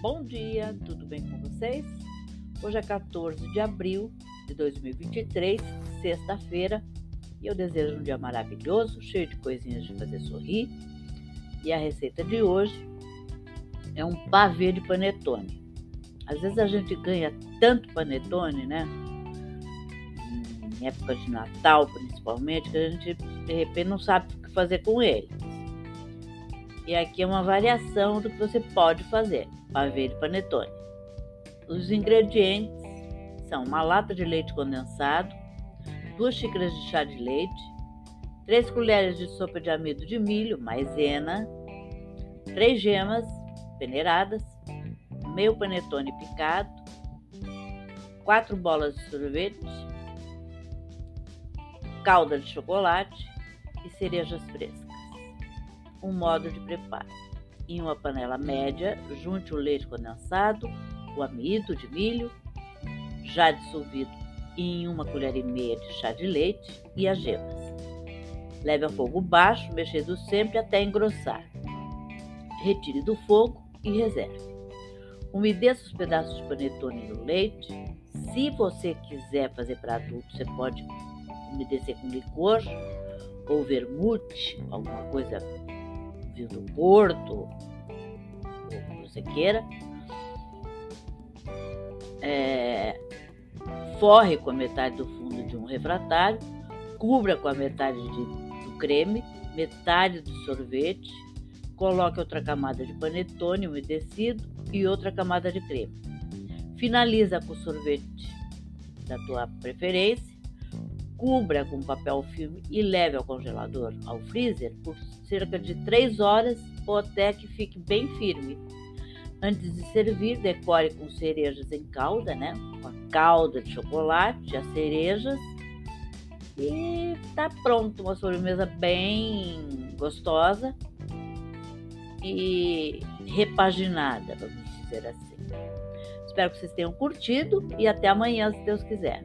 Bom dia, tudo bem com vocês? Hoje é 14 de abril de 2023, sexta-feira, e eu desejo um dia maravilhoso, cheio de coisinhas de fazer sorrir. E a receita de hoje é um pavê de panetone. Às vezes a gente ganha tanto panetone, né? Em época de Natal, principalmente, que a gente de repente não sabe o que fazer com ele. E aqui é uma variação do que você pode fazer, pavê de panetone. Os ingredientes são uma lata de leite condensado, duas xícaras de chá de leite, três colheres de sopa de amido de milho, maisena, três gemas peneiradas, meio panetone picado, quatro bolas de sorvete, calda de chocolate e cerejas frescas um modo de preparo. Em uma panela média, junte o leite condensado, o amido de milho, já dissolvido em uma colher e meia de chá de leite e as gemas. Leve a fogo baixo, mexendo sempre até engrossar. Retire do fogo e reserve. Umedeça os pedaços de panetone no leite. Se você quiser fazer para adulto, você pode umedecer com licor ou vermute, alguma coisa vinho do Porto, ou que você queira. É, forre com a metade do fundo de um refratário, cubra com a metade de, do creme, metade do sorvete, coloque outra camada de panetone umedecido e outra camada de creme. Finaliza com o sorvete da tua preferência cubra com papel filme e leve ao congelador, ao freezer, por cerca de 3 horas ou até que fique bem firme. Antes de servir, decore com cerejas em calda, né? Com a calda de chocolate, as cerejas. E tá pronto, uma sobremesa bem gostosa e repaginada, vamos dizer assim. Espero que vocês tenham curtido e até amanhã, se Deus quiser.